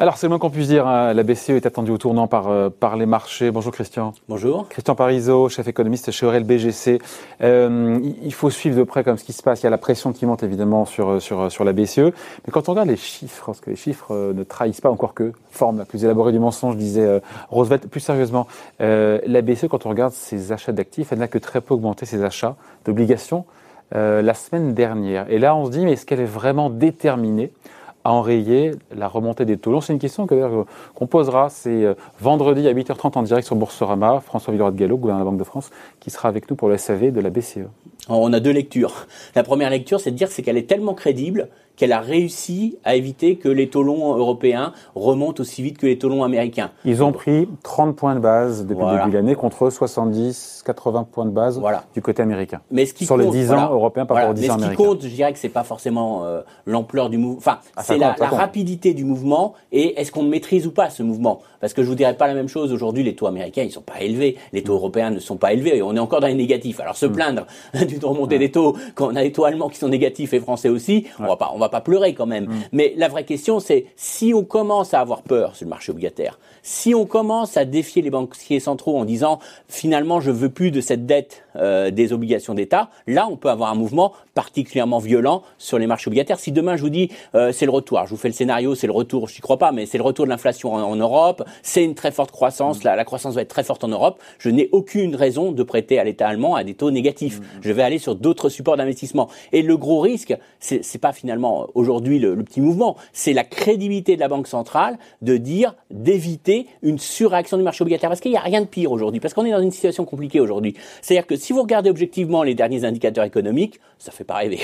Alors, c'est le moins qu'on puisse dire. Hein. La BCE est attendue au tournant par, euh, par les marchés. Bonjour Christian. Bonjour. Christian Parizeau, chef économiste chez Aurel BGC. Euh, il faut suivre de près comme ce qui se passe. Il y a la pression qui monte évidemment sur, euh, sur, sur la BCE. Mais quand on regarde les chiffres, parce que les chiffres ne trahissent pas encore que forme la plus élaborée du mensonge, disait Roosevelt. Plus sérieusement, la BCE, quand on regarde ses achats d'actifs, elle n'a que très peu augmenté ses achats d'obligations la semaine dernière. Et là, on se dit, mais est-ce qu'elle est vraiment déterminée? À enrayer la remontée des taux C'est une question qu'on posera. C'est euh, vendredi à 8h30 en direct sur Boursorama. François Villeroy de Gallo, gouverneur de la Banque de France, qui sera avec nous pour le SAV de la BCE. On a deux lectures. La première lecture, c'est de dire c'est qu'elle est tellement crédible qu'elle a réussi à éviter que les taux longs européens remontent aussi vite que les taux longs américains. Ils ont pris 30 points de base depuis le début de l'année contre 70, 80 points de base du côté américain. Mais ce qui Sur les 10 ans européens par rapport aux 10 ans américains. Ce qui compte, je dirais que c'est pas forcément euh, l'ampleur du mouvement. Enfin, ah, c'est la, rapidité du mouvement et est-ce qu'on maîtrise ou pas ce mouvement. Parce que je vous dirais pas la même chose aujourd'hui. Les taux américains, ils sont pas élevés. Les taux européens ne sont pas élevés. Et on est encore dans les négatifs. Alors se mm. plaindre d'une remontée des taux quand on a les taux allemands qui sont négatifs et français aussi, on va pas, on va pas pleurer quand même. Mm. Mais la vraie question, c'est si on commence à avoir peur sur le marché obligataire, si on commence à défier les banquiers centraux en disant finalement je veux plus de cette dette euh, des obligations d'État, là on peut avoir un mouvement particulièrement violent sur les marchés obligataires. Si demain je vous dis euh, c'est le retour, je vous fais le scénario, c'est le retour, je n'y crois pas, mais c'est le retour de l'inflation en, Europe, c'est une très forte croissance, la, la, croissance va être très forte en Europe, je n'ai aucune raison de prêter à l'État allemand à des taux négatifs. Mm. Je vais aller sur d'autres supports d'investissement. Et le gros risque, c'est pas finalement aujourd'hui le, le petit mouvement, c'est la crédibilité de la Banque centrale de dire d'éviter une surréaction du marché obligataire. Parce qu'il n'y a rien de pire aujourd'hui, parce qu'on est dans une situation compliquée aujourd'hui. C'est-à-dire que si vous regardez objectivement les derniers indicateurs économiques, ça fait pas rêver.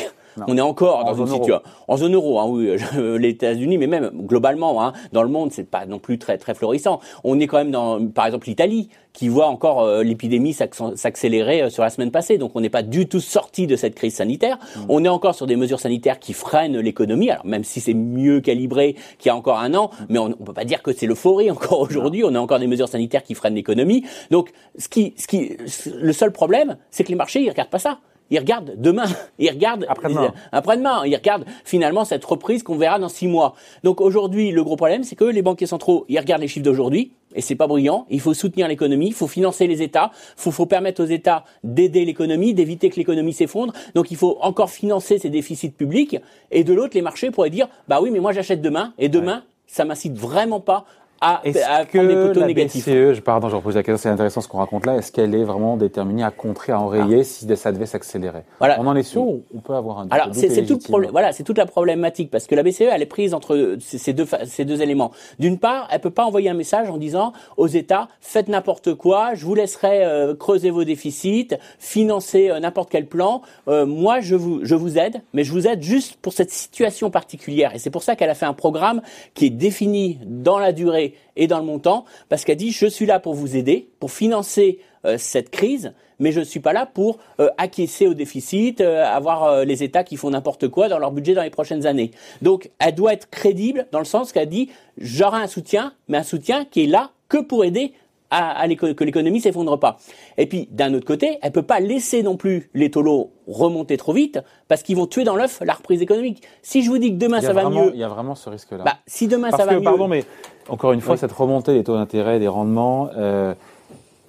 On est encore dans une situation en zone euro, hein, oui, les États-Unis, mais même globalement, hein, dans le monde, c'est pas non plus très très florissant. On est quand même dans, par exemple, l'Italie, qui voit encore euh, l'épidémie s'accélérer euh, sur la semaine passée. Donc, on n'est pas du tout sorti de cette crise sanitaire. Mm. On est encore sur des mesures sanitaires qui freinent l'économie. Alors, même si c'est mieux calibré qu'il y a encore un an, mm. mais on, ne peut pas dire que c'est l'euphorie encore aujourd'hui. On a encore des mesures sanitaires qui freinent l'économie. Donc, ce qui, ce qui, le seul problème, c'est que les marchés, ils regardent pas ça. Ils regardent demain, ils regardent après-demain, après-demain, ils regardent finalement cette reprise qu'on verra dans six mois. Donc aujourd'hui, le gros problème, c'est que les banquiers centraux, ils regardent les chiffres d'aujourd'hui, et c'est pas brillant. Il faut soutenir l'économie, il faut financer les États, il faut, permettre aux États d'aider l'économie, d'éviter que l'économie s'effondre. Donc il faut encore financer ces déficits publics. Et de l'autre, les marchés pourraient dire, bah oui, mais moi j'achète demain, et demain, ça m'incite vraiment pas à, à prendre des négatifs. BCE, je, pardon, je repose la question, c'est intéressant ce qu'on raconte là. Est-ce qu'elle est vraiment déterminée à contrer, à enrayer ah. si ça devait s'accélérer? Voilà. On en est sûr ou on peut avoir un Alors, c'est tout problème. Voilà, c'est toute la problématique parce que la BCE, elle est prise entre ces deux, ces deux éléments. D'une part, elle peut pas envoyer un message en disant aux États faites n'importe quoi, je vous laisserai euh, creuser vos déficits, financer euh, n'importe quel plan. Euh, moi, je vous, je vous aide, mais je vous aide juste pour cette situation particulière. Et c'est pour ça qu'elle a fait un programme qui est défini dans la durée et dans le montant, parce qu'elle dit je suis là pour vous aider, pour financer euh, cette crise, mais je ne suis pas là pour euh, acquiescer au déficit, euh, avoir les États qui font n'importe quoi dans leur budget dans les prochaines années. Donc elle doit être crédible dans le sens qu'elle dit j'aurai un soutien, mais un soutien qui est là que pour aider à, que l'économie s'effondre pas. Et puis d'un autre côté, elle peut pas laisser non plus les taux remonter trop vite parce qu'ils vont tuer dans l'œuf la reprise économique. Si je vous dis que demain ça va mieux, il y a vraiment ce risque-là. Bah, si demain ça va que, mieux, pardon, mais encore une fois, cette remontée des taux d'intérêt, des rendements. Euh,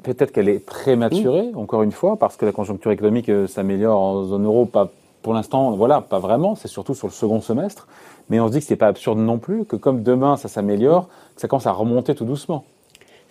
peut-être qu'elle est prématurée, encore une fois, parce que la conjoncture économique euh, s'améliore en zone euro, pas pour l'instant, voilà, pas vraiment, c'est surtout sur le second semestre. Mais on se dit que c'est pas absurde non plus, que comme demain ça s'améliore, que ça commence à remonter tout doucement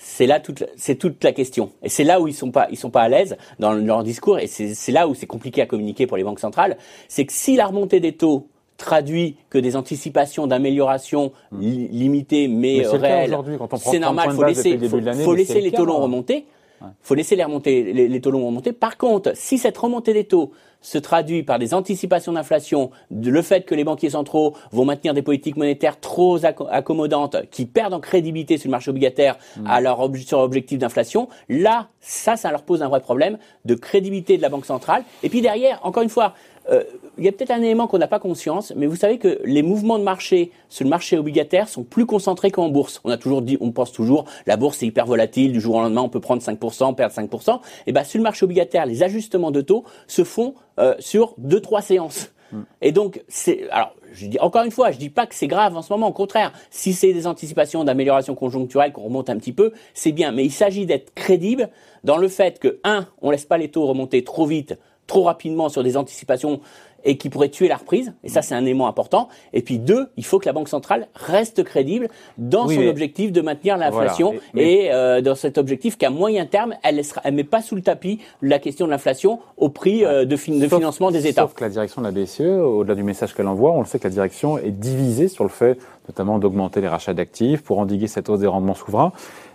c'est là toute, c'est toute la question. Et c'est là où ils sont pas, ils sont pas à l'aise dans leur discours. Et c'est là où c'est compliqué à communiquer pour les banques centrales. C'est que si la remontée des taux traduit que des anticipations d'amélioration hmm. limitées mais, mais réelles, c'est normal. Faut laisser, faut, faut laisser les taux longs remonter. Il faut laisser les, les, taux longs remonter. Par contre, si cette remontée des taux se traduit par des anticipations d'inflation, le fait que les banquiers centraux vont maintenir des politiques monétaires trop accommodantes, qui perdent en crédibilité sur le marché obligataire mmh. à leur sur objectif d'inflation, là, ça, ça leur pose un vrai problème de crédibilité de la Banque centrale. Et puis derrière, encore une fois, euh, il y a peut-être un élément qu'on n'a pas conscience, mais vous savez que les mouvements de marché sur le marché obligataire sont plus concentrés qu'en bourse. On a toujours dit, on pense toujours, la bourse est hyper volatile, du jour au lendemain on peut prendre 5%, perdre 5%. Et ben sur le marché obligataire, les ajustements de taux se font euh, sur deux trois séances. Mm. Et donc c'est alors je dis encore une fois, je dis pas que c'est grave en ce moment. Au contraire, si c'est des anticipations d'amélioration conjoncturelle qu'on remonte un petit peu, c'est bien. Mais il s'agit d'être crédible dans le fait que un, on laisse pas les taux remonter trop vite, trop rapidement sur des anticipations et qui pourrait tuer la reprise. Et ça, c'est un élément important. Et puis deux, il faut que la Banque centrale reste crédible dans son objectif de maintenir l'inflation et euh, dans cet objectif qu'à moyen terme, elle ne met pas sous le tapis la question de l'inflation au prix euh, de, financement des États. Sauf que la direction de la BCE, au-delà du message qu'elle envoie, on le sait que la direction est divisée sur le fait notamment d'augmenter les rachats d'actifs pour endiguer cette hausse des rendements souverains.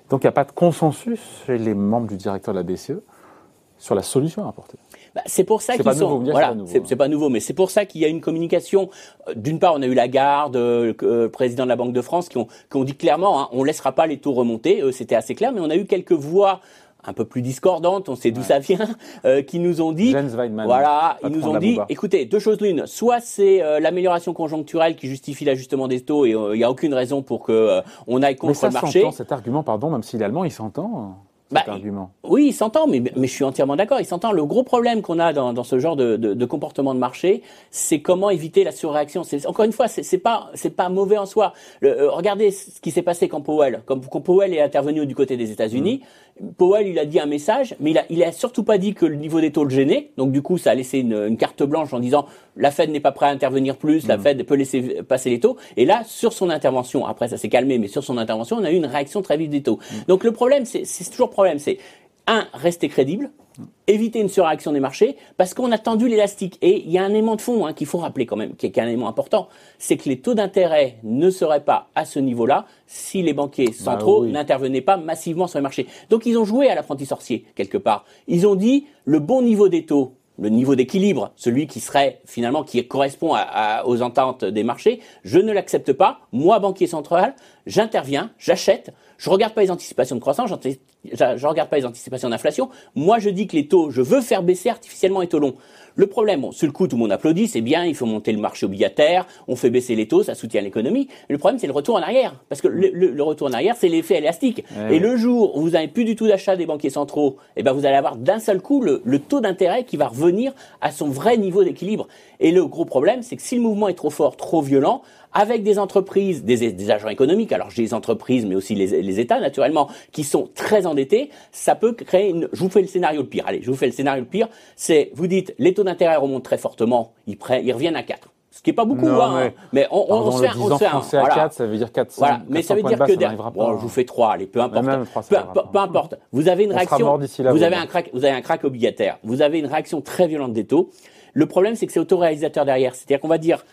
Donc il n'y a pas de consensus chez les membres du directeur de la BCE sur la solution à apporter. Bah, c'est pour ça qu'ils sont. voilà, c'est pas, nouveau, mais c'est pour ça qu'il y a une communication. Euh, d'une part, on a eu la garde, euh, le président de la Banque de France, qui ont, qui ont dit clairement, hein, on laissera pas les taux remonter. C'était assez clair, mais on a eu quelques voix un peu plus discordantes, on sait d'où ça vient, euh, qui nous ont dit, voilà, ils nous ont dit, écoutez, deux choses l'une, soit c'est l'amélioration conjoncturelle qui justifie l'ajustement des taux et il n'y a aucune raison pour que on aille contre le marché. Cet argument, pardon, même si l'allemand il s'entend. Bah, oui, il s'entend, mais, mais je suis entièrement d'accord. Il s'entend. Le gros problème qu'on a dans, dans ce genre de, de, de, comportement de marché, c'est comment éviter la surréaction. Encore une fois, c'est pas c'est pas mauvais en soi. Euh, regardez ce qui s'est passé quand Powell, quand, quand, Powell est intervenu du côté des États-Unis. Mm. Powell, il a dit un message, mais il a il a surtout pas dit que le niveau des taux le gênait. Donc du coup, ça a laissé une, une carte blanche en disant la Fed n'est pas prête à intervenir plus, la mm. Fed peut laisser passer les taux. Et là, sur son intervention, après ça s'est calmé, mais sur son intervention, on a eu une réaction très vive des taux. Mm. Donc le problème, c'est toujours problème, c'est un, rester crédible, éviter une surréaction des marchés, parce qu'on a tendu l'élastique. Et il y a un élément de fond hein, qu'il faut rappeler quand même, qui est un élément important, c'est que les taux d'intérêt ne seraient pas à ce niveau-là si les banquiers bah centraux n'intervenaient pas massivement sur les marchés. Donc ils ont joué à l'apprenti sorcier, quelque part. Ils ont dit, le bon niveau des taux, le niveau d'équilibre, celui qui serait finalement qui correspond aux ententes des marchés, je ne l'accepte pas. Moi, banquier central, j'interviens, j'achète, je regarde pas les anticipations de croissance, je regarde pas les anticipations d'inflation. Moi, je dis que les taux, je veux faire baisser artificiellement les taux longs. Le problème, bon, sur le coup, tout le monde applaudit, c'est bien, il faut monter le marché obligataire, on fait baisser les taux, ça soutient l'économie. Le problème, c'est le retour en arrière. Parce que le, retour en arrière, c'est l'effet élastique. Et le jour où vous n'avez plus du tout d'achat des banquiers centraux, eh ben, vous allez avoir d'un seul coup le, taux d'intérêt qui va revenir à son vrai niveau d'équilibre. Et le gros problème, c'est que si le mouvement est trop fort, trop violent, avec des entreprises, des, agents économiques, alors j'ai les entreprises, mais aussi les, les, États naturellement, qui sont très endettés, ça peut créer une... Je vous fais le scénario le pire. Allez, je vous fais le scénario le pire. C'est, vous dites, les taux d'intérêt remontent très fortement, ils, ils reviennent à 4 ce qui est pas beaucoup, hein, mais, on, on, on, se fait, on se fait à 4, ça veut dire 400. Voilà, mais ça veut dire que derrière, bon, je vous fais 3, allez, peu importe. peu, peu, importe. Vous avez une réaction, vous avez un crack, vous avez un crack obligataire. Vous avez une réaction très violente des taux. Le problème, c'est que c'est autoréalisateur derrière. C'est-à-dire qu'on va dire,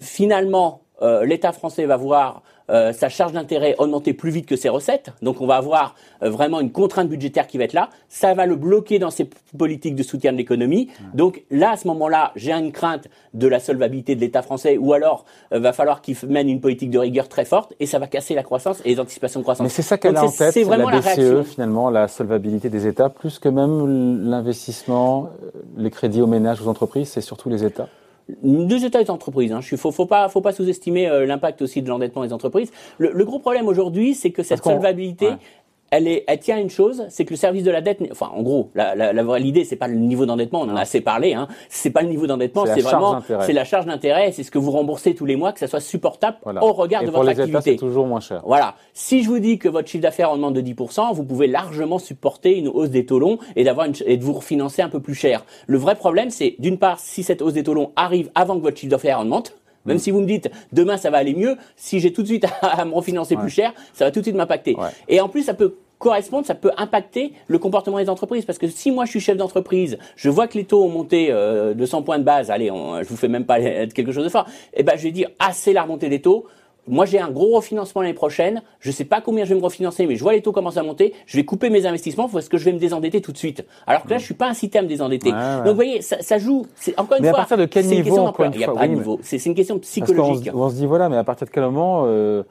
finalement, l'État français va voir euh, sa charge d'intérêt augmenter plus vite que ses recettes. Donc on va avoir euh, vraiment une contrainte budgétaire qui va être là. Ça va le bloquer dans ses politiques de soutien de l'économie. Donc là, à ce moment-là, j'ai une crainte de la solvabilité de l'État français ou alors va falloir qu'il mène une politique de rigueur très forte et ça va casser la croissance et les anticipations de croissance. Mais c'est ça qu'elle a en tête, vraiment la BCE, finalement, la solvabilité des États, plus que même l'investissement, les crédits aux ménages, aux entreprises, c'est surtout les États deux États des entreprises. Hein. Il faut, faut pas, faut pas sous-estimer euh, l'impact aussi de l'endettement des entreprises. Le, gros problème aujourd'hui, c'est que cette solvabilité, elle, est, elle tient à une chose, c'est que le service de la dette, enfin en gros, la, la, la l'idée c'est pas le niveau d'endettement, on en a assez parlé, hein. c'est pas le niveau d'endettement, c'est vraiment c'est la charge d'intérêt, c'est ce que vous remboursez tous les mois, que ça soit supportable au regard de votre activité. c'est toujours moins cher. Voilà. Si je vous dis que votre chiffre d'affaires augmente de 10%, vous pouvez largement supporter une hausse des taux longs et d'avoir et de vous refinancer un peu plus cher. Le vrai problème, c'est d'une part si cette hausse des taux longs arrive avant que votre chiffre d'affaires augmente, même si vous me dites demain ça va aller mieux, si j'ai tout de suite à, me refinancer plus cher, ça va tout de suite m'impacter. Et en plus, ça peut correspondre, ça peut impacter le comportement des entreprises. Parce que si moi je suis chef d'entreprise, je vois que les taux ont monté euh, de 100 points de base, allez, on, je vous fais même pas quelque chose de fort, eh ben je vais dire, ah c'est la remontée des taux, moi j'ai un gros refinancement l'année prochaine, je sais pas combien je vais me refinancer, mais je vois les taux commencer à monter, je vais couper mes investissements parce que je vais me désendetter tout de suite? Alors que là, je suis pas incité à me désendetter. Donc vous voyez, ça, ça joue. C'est encore une mais fois. à partir de quel niveau Il n'y a pas de niveau. C'est une question psychologique. on, se dit voilà, mais à partir de quel moment euh,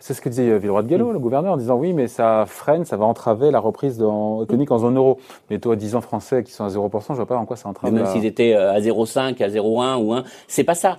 c'est ce que disait euh, Villeroy de Gallo, le gouverneur, en disant oui, mais ça freine, ça va entraver la reprise économique en zone euro. Mais toi, 10 ans français qui sont à 0%, je vois pas en quoi ça entrave. même s'ils étaient euh, à 0,5, à 0,1 ou 1, c'est pas ça.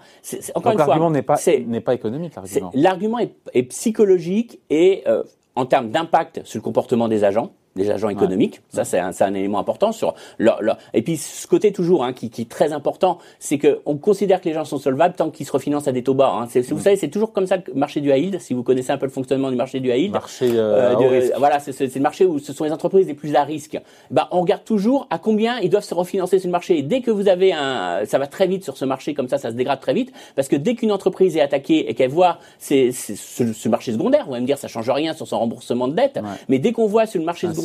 encore Donc, l'argument n'est pas, n'est pas économique, l'argument. L'argument est, psychologique et euh, en termes d'impact sur le comportement des agents. Des agents économiques. Ça, c'est un, un, élément important sur leur, Et puis, ce côté toujours hein, qui, qui, est très important, c'est qu'on considère que les gens sont solvables tant qu'ils se refinancent à des taux bas. Hein. Vous mm. savez, c'est toujours comme ça le marché du high si vous connaissez un peu le fonctionnement du marché du high Marché euh, euh Voilà, c'est le marché où ce sont les entreprises les plus à risque. Bah, on regarde toujours à combien ils doivent se refinancer sur le marché. Et dès que vous avez un... Ça va très vite sur ce marché, comme ça, ça se dégrade très vite, parce que dès qu'une entreprise est attaquée et qu'elle voit ce, ce, marché secondaire, vous allez me dire, ça change rien sur son remboursement de dette, mais dès qu'on voit sur le marché secondaire,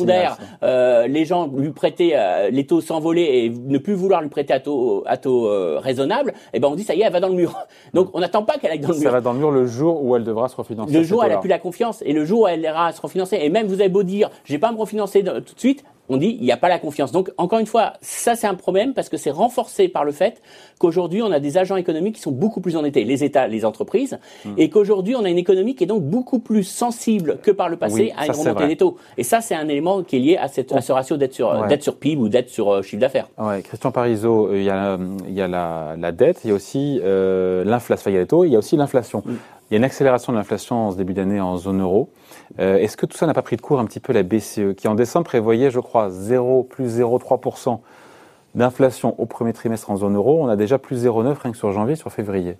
euh, les gens lui prêter euh, les taux s'envoler et ne plus vouloir lui prêter à taux, à taux euh, raisonnable, et eh ben on dit ça y est, elle va dans le mur. Donc on n'attend pas qu'elle aille dans le mur. Ça va dans le mur le jour où elle devra se refinancer. Le jour où elle a plus la confiance et le jour où elle ira se refinancer. Et même vous avez beau dire, j'ai pas à me refinancer tout de suite, on dit il n'y a pas la confiance. Donc encore une fois, ça c'est un problème parce que c'est renforcé par le fait qu'aujourd'hui on a des agents économiques qui sont beaucoup plus endettés, les États, les entreprises, hmm. et qu'aujourd'hui on a une économie qui est donc beaucoup plus sensible que par le passé à une remontée des taux. Et ça c'est un élément qui est lié à, cette, ce ratio d'être sur, sur PIB ou d'être sur euh, chiffre d'affaires. Ouais, Christian Parizeau, euh, il y a, il y a la, dette, il y a aussi euh, l'inflation, il y a les taux, il y a aussi l'inflation. Hmm. Il y a une accélération de l'inflation en ce début d'année en zone euro. Euh, est-ce que tout ça n'a pas pris de court un petit peu la BCE, qui en décembre prévoyait, je crois, 0 plus 0,3% d'inflation au premier trimestre en zone euro, on a déjà plus 0,9 rien que sur janvier, sur février.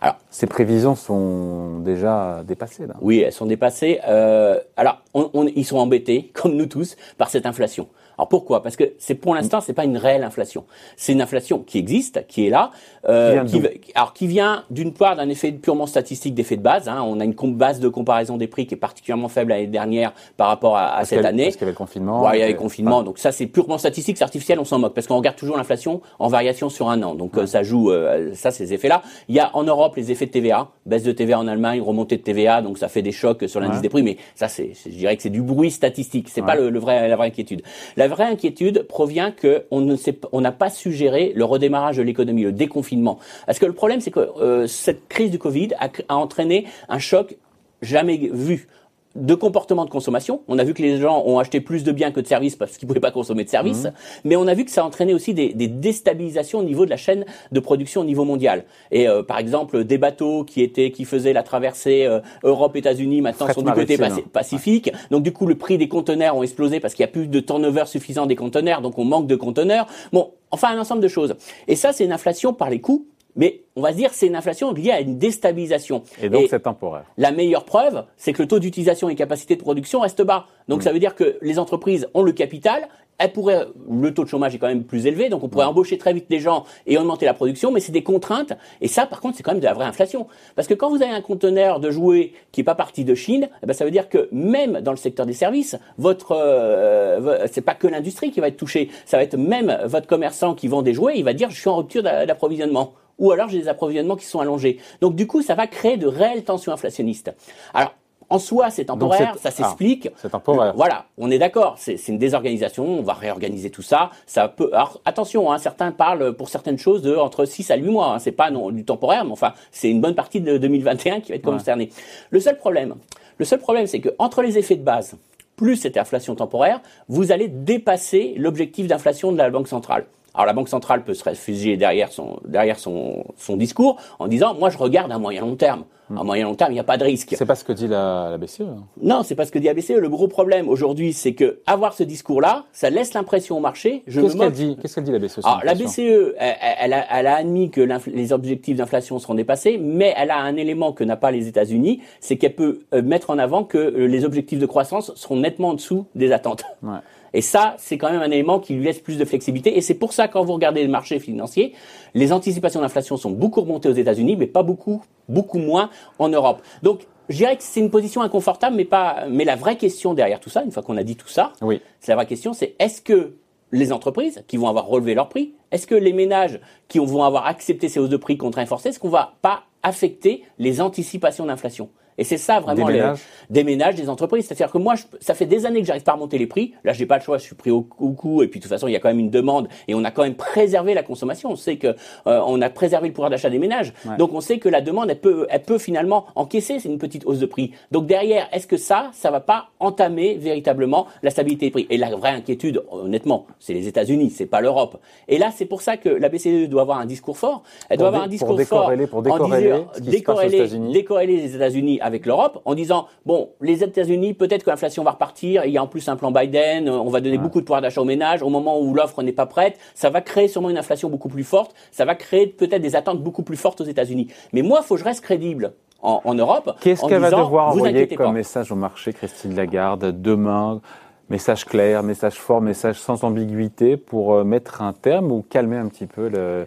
Alors, ces prévisions sont déjà dépassées. Là. Oui, elles sont dépassées. Euh, alors, on, ils sont embêtés, comme nous tous, par cette inflation. Alors pourquoi? Parce que c'est pour l'instant c'est pas une réelle inflation. C'est une inflation qui existe, qui est là, euh, qui, alors qui vient d'une part d'un effet purement statistique d'effet de base. Hein. On a une base de comparaison des prix qui est particulièrement faible l'année dernière par rapport à, à cette année. Parce qu'il y avait le confinement. il y avait le confinement. Donc ça c'est purement statistique, c'est artificiel, on s'en moque parce qu'on regarde toujours l'inflation en variation sur un an. Donc euh, ça joue euh, ça ces effets-là. Il y a en Europe les effets de TVA, baisse de TVA en Allemagne, remontée de TVA, donc ça fait des chocs sur l'indice des prix. Mais ça c'est, dirais que c'est du bruit statistique. C'est pas le, le, vrai la vraie inquiétude. La vraie inquiétude provient que on ne sait, on n'a pas suggéré le redémarrage de l'économie, le déconfinement. Parce que le problème, c'est que euh, cette crise du Covid a, a entraîné un choc jamais vu de comportement de consommation. On a vu que les gens ont acheté plus de biens que de services parce qu'ils pouvaient pas consommer de services. Mmh. Mais on a vu que ça a entraîné aussi des, des, déstabilisations au niveau de la chaîne de production au niveau mondial. Et euh, par exemple, des bateaux qui étaient qui faisaient la traversée euh, Europe-États-Unis maintenant sont du côté Pacifique. Donc du coup, le prix des conteneurs ont explosé parce qu'il y a plus de turnover suffisant des conteneurs, donc on manque de conteneurs. Bon, enfin un ensemble de choses. Et ça, c'est une inflation par les coûts mais on va dire c'est une inflation liée à une déstabilisation. Et donc c'est temporaire. La meilleure preuve, c'est que le taux d'utilisation et capacité de production reste bas. Donc mm. ça veut dire que les entreprises ont le capital, elles pourraient, le taux de chômage est quand même plus élevé, donc on pourrait mm. embaucher très vite des gens et augmenter la production, mais c'est des contraintes. Et ça, par contre, c'est quand même de la vraie inflation. Parce que quand vous avez un conteneur de jouets qui est pas parti de Chine, eh ben ça veut dire que même dans le secteur des services, votre, euh, c'est pas que l'industrie qui va être touchée, ça va être même votre commerçant qui vend des jouets, il va dire je suis en rupture d'approvisionnement ou alors j'ai des approvisionnements qui sont allongés. Donc du coup, ça va créer de réelles tensions inflationnistes. Alors, en soi, c'est temporaire, ça s'explique. Ah, c'est temporaire. Voilà, on est d'accord. C'est une désorganisation. On va réorganiser tout ça. Ça peut. Alors attention, hein, certains parlent pour certaines choses de entre 6 à 8 mois. Hein. C'est pas non, du temporaire, mais enfin, c'est une bonne partie de 2021 qui va être concernée. Le seul problème, le seul problème, c'est que entre les effets de base plus cette inflation temporaire, vous allez dépasser l'objectif d'inflation de la Banque centrale. Alors la Banque centrale peut se réfugier derrière son, derrière son, son discours en disant moi je regarde à moyen long terme. Hmm. À moyen long terme, il n'y a pas de risque. C'est pas ce que dit la, la BCE. Hein. Non, c'est pas ce que dit la BCE. Le gros problème aujourd'hui, c'est que avoir ce discours-là, ça laisse l'impression au marché. Qu'est-ce qu'elle dit? Qu'est-ce qu'elle dit la BCE Alors, La BCE, elle, a, elle, a, admis que les objectifs d'inflation seront dépassés, mais elle a un élément que n'a pas les États-Unis, c'est qu'elle peut euh, mettre en avant que euh, les objectifs de croissance seront nettement en dessous des attentes. Ouais. Et ça, c'est quand même un élément qui lui laisse plus de flexibilité. Et c'est pour ça, quand vous regardez les marchés financiers, les anticipations d'inflation sont beaucoup remontées aux États-Unis, mais pas beaucoup, beaucoup moins en Europe. Donc, je dirais que c'est une position inconfortable, mais pas. Mais la vraie question derrière tout ça, une fois qu'on a dit tout ça, oui. c'est la vraie question, c'est est-ce que les entreprises qui vont avoir relevé leurs prix, est-ce que les ménages qui vont avoir accepté ces hausses de prix contraints forcés, est-ce qu'on va pas affecter les anticipations d'inflation? Et c'est ça vraiment des ménages. des ménages, des entreprises. C'est-à-dire que moi, ça fait des années que j'arrive pas à remonter les prix. Là, j'ai pas le choix, je suis pris au, coup. Et puis de toute façon, il y a quand même une demande et on a quand même préservé la consommation. On sait que euh, on a préservé le pouvoir d'achat des ménages. Donc on sait que la demande, elle peut, elle peut finalement encaisser c'est une petite hausse de prix. Donc derrière, est-ce que ça, ça va pas entamer véritablement la stabilité des prix? Et la vraie inquiétude, honnêtement, c'est les États-Unis, c'est pas l'Europe. Et là, c'est pour ça que la BCE doit avoir un discours fort. Elle doit avoir un discours fort pour décorréler, décorréler, décorréler les États-Unis avec l'Europe en disant bon, les États-Unis, peut-être que l'inflation va repartir. Il y a en plus un plan Biden. On va donner beaucoup de pouvoir d'achat aux ménages au moment où l'offre n'est pas prête. Ça va créer sûrement une inflation beaucoup plus forte. Ça va créer peut-être des attentes beaucoup plus fortes aux États-Unis. Mais moi, il faut que je reste crédible. En, Europe. Qu'est-ce qu'elle va devoir envoyer comme message au marché, Christine Lagarde, demain? Message clair, message fort, message sans ambiguïté pour euh, mettre un terme ou calmer un petit peu le,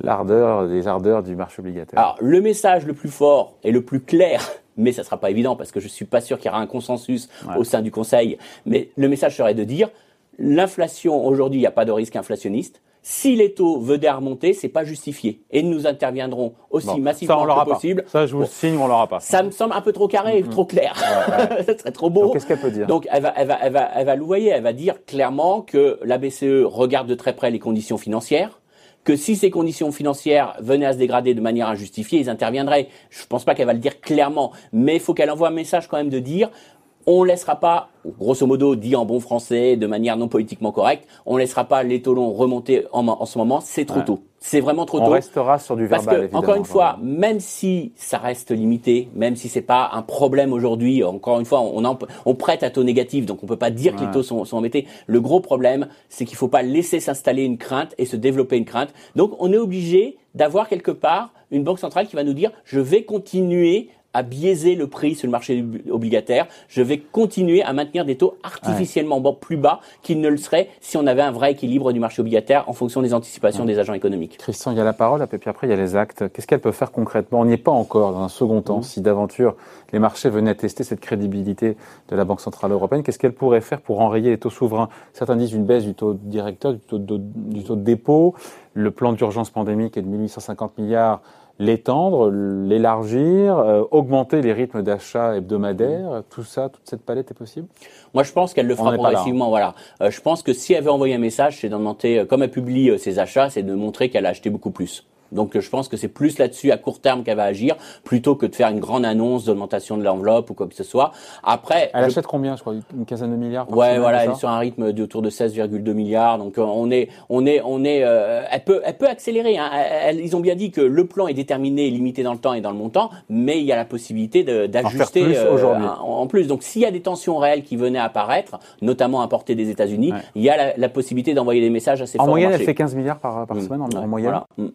l'ardeur, des ardeurs du marché obligataire Alors, le message le plus fort et le plus clair, mais ça sera pas évident parce que je suis pas sûr qu'il y aura un consensus au sein du Conseil, mais le message serait de dire l'inflation aujourd'hui, il n'y a pas de risque inflationniste. Si les taux venaient à remonter, c'est pas justifié. Et nous interviendrons aussi massivement que possible. Ça, je vous le signe, on l'aura pas. Ça me semble un peu trop carré, mm-hmm. trop clair. ça serait trop beau. Qu'est-ce qu'elle peut dire? Donc, elle va, elle va, elle va, elle va louvoyer. Elle va dire clairement que la BCE regarde de très près les conditions financières que si ces conditions financières venaient à se dégrader de manière injustifiée, ils interviendraient. Je ne pense pas qu'elle va le dire clairement, mais il faut qu'elle envoie un message quand même de dire on laissera pas, grosso modo dit en bon français, de manière non politiquement correcte, on laissera pas les taux remonter en, ce moment, c'est trop tôt. C'est vraiment trop tôt. On restera sur du verbal. Parce que, encore une fois, même si ça reste limité, même si c'est pas un problème aujourd'hui, encore une fois, on, on prête à taux négatif, donc on peut pas dire que les taux sont, sont embêtés. Le gros problème, c'est qu'il faut pas laisser s'installer une crainte et se développer une crainte. Donc on est obligé d'avoir quelque part une banque centrale qui va nous dire, je vais continuer à biaiser le prix sur le marché obligataire. Je vais continuer à maintenir des taux artificiellement plus bas qu'ils ne le seraient si on avait un vrai équilibre du marché obligataire en fonction des anticipations des agents économiques. Christian, il y a la parole, et puis après il y a les actes. Qu'est-ce qu'elle peut faire concrètement? On n'y est pas encore dans un second temps. Mhm. Si d'aventure les marchés venaient tester cette crédibilité de la Banque Centrale Européenne, qu'est-ce qu'elle pourrait faire pour enrayer les taux souverains? Certains disent une baisse du taux directeur, du taux de, du taux de dépôt. Le plan d'urgence pandémique est de 1850 milliards l'étendre, l'élargir, euh, augmenter les rythmes d'achat hebdomadaires, tout ça, toute cette palette est possible? Moi, je pense qu'elle le fera progressivement. Voilà. Euh, je pense que si elle veut envoyer un message, c'est d'augmenter, euh, comme elle publie ses achats, c'est de montrer qu'elle a acheté beaucoup plus. Donc je pense que c'est plus là-dessus à court terme qu'elle va agir, plutôt que de faire une grande annonce d'augmentation de l'enveloppe ou quoi que ce soit. Après, elle achète combien, je crois, une quinzaine de milliards. Ouais, voilà, elle est sur un rythme autour de 16,2 milliards. Donc euh, on est, on est, on est, euh, elle peut, elle peut accélérer. Hein. ils ont bien dit que le plan est déterminé, limité dans le temps et dans le montant, mais il y a la possibilité d'ajuster euh, en, plus. Donc s'il y a des tensions réelles qui venaient à apparaître, notamment importées des États-Unis, il y a la, possibilité d'envoyer des messages assez en forts. Moyenne, elle fait 15 milliards par, par mm. semaine en, moyenne. Voilà. Mm.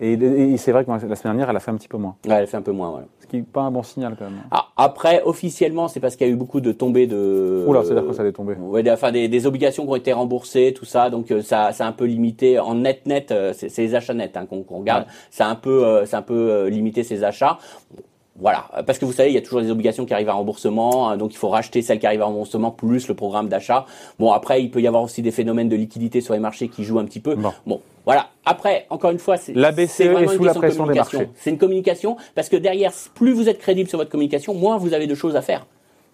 Et, c'est vrai que la semaine dernière, elle a fait un petit peu moins. Ouais, elle a fait un peu moins, voilà. Ce qui n'est pas un bon signal quand même. Ah, après, officiellement, c'est parce qu'il y a eu beaucoup de tombées de. Oula, c'est-à-dire que ça allait tomber. Ouais, enfin, des, des, obligations qui ont été remboursées, tout ça, donc euh, ça, ça a un peu limité en net net. Euh, c'est les achats nets hein, qu'on regarde. Ça a un peu, euh, un peu limité ces achats. Voilà, parce que vous savez, il y a toujours des obligations qui arrivent à remboursement, hein, donc il faut racheter celles qui arrivent à remboursement plus le programme d'achat. Bon, après, il peut y avoir aussi des phénomènes de liquidité sur les marchés qui jouent un petit peu. Bon, voilà. Après, encore une fois, c'est la BCE est sous la pression des marchés. C'est une communication parce que derrière, plus vous êtes crédible sur votre communication, moins vous avez de choses à faire.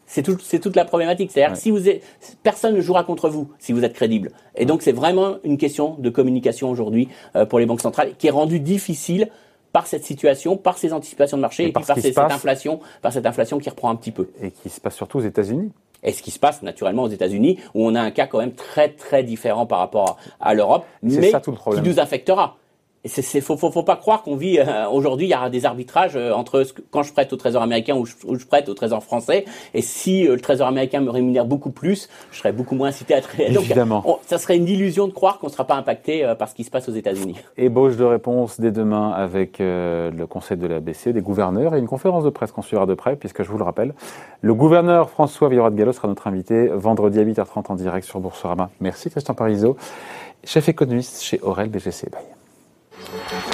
C'est tout, c'est toute la problématique. C'est-à-dire si vous êtes, personne ne jouera contre vous si vous êtes crédible. Et donc c'est vraiment une question de communication aujourd'hui euh, pour les banques centrales qui est rendue difficile par cette situation, par ces anticipations de marché et, par cette inflation, par cette inflation qui reprend un petit peu. Et qui se passe surtout aux États-Unis. Et ce qui se passe naturellement aux États-Unis, où on a un cas quand même très très différent par rapport à l'Europe, mais qui nous affectera. C'est, faut, faut, faut pas croire qu'on vit euh, aujourd'hui. Il y aura des arbitrages euh, entre quand je prête au Trésor américain ou je, prête au Trésor français. Et si euh, le Trésor américain me rémunère beaucoup plus, je serais beaucoup moins incité à traiter. Évidemment. ça serait une illusion de croire qu'on ne sera pas impacté par ce qui se passe aux États-Unis. Ébauche de réponse dès demain avec le Conseil de la BCE, des gouverneurs et une conférence de presse qu'on suivra de près, puisque je vous le rappelle, le gouverneur François Villeroy de Gallo sera notre invité vendredi à 8h30 en direct sur Boursorama. Merci Christian Parizeau, chef économiste chez Aurel BGC. Bye. Thank you.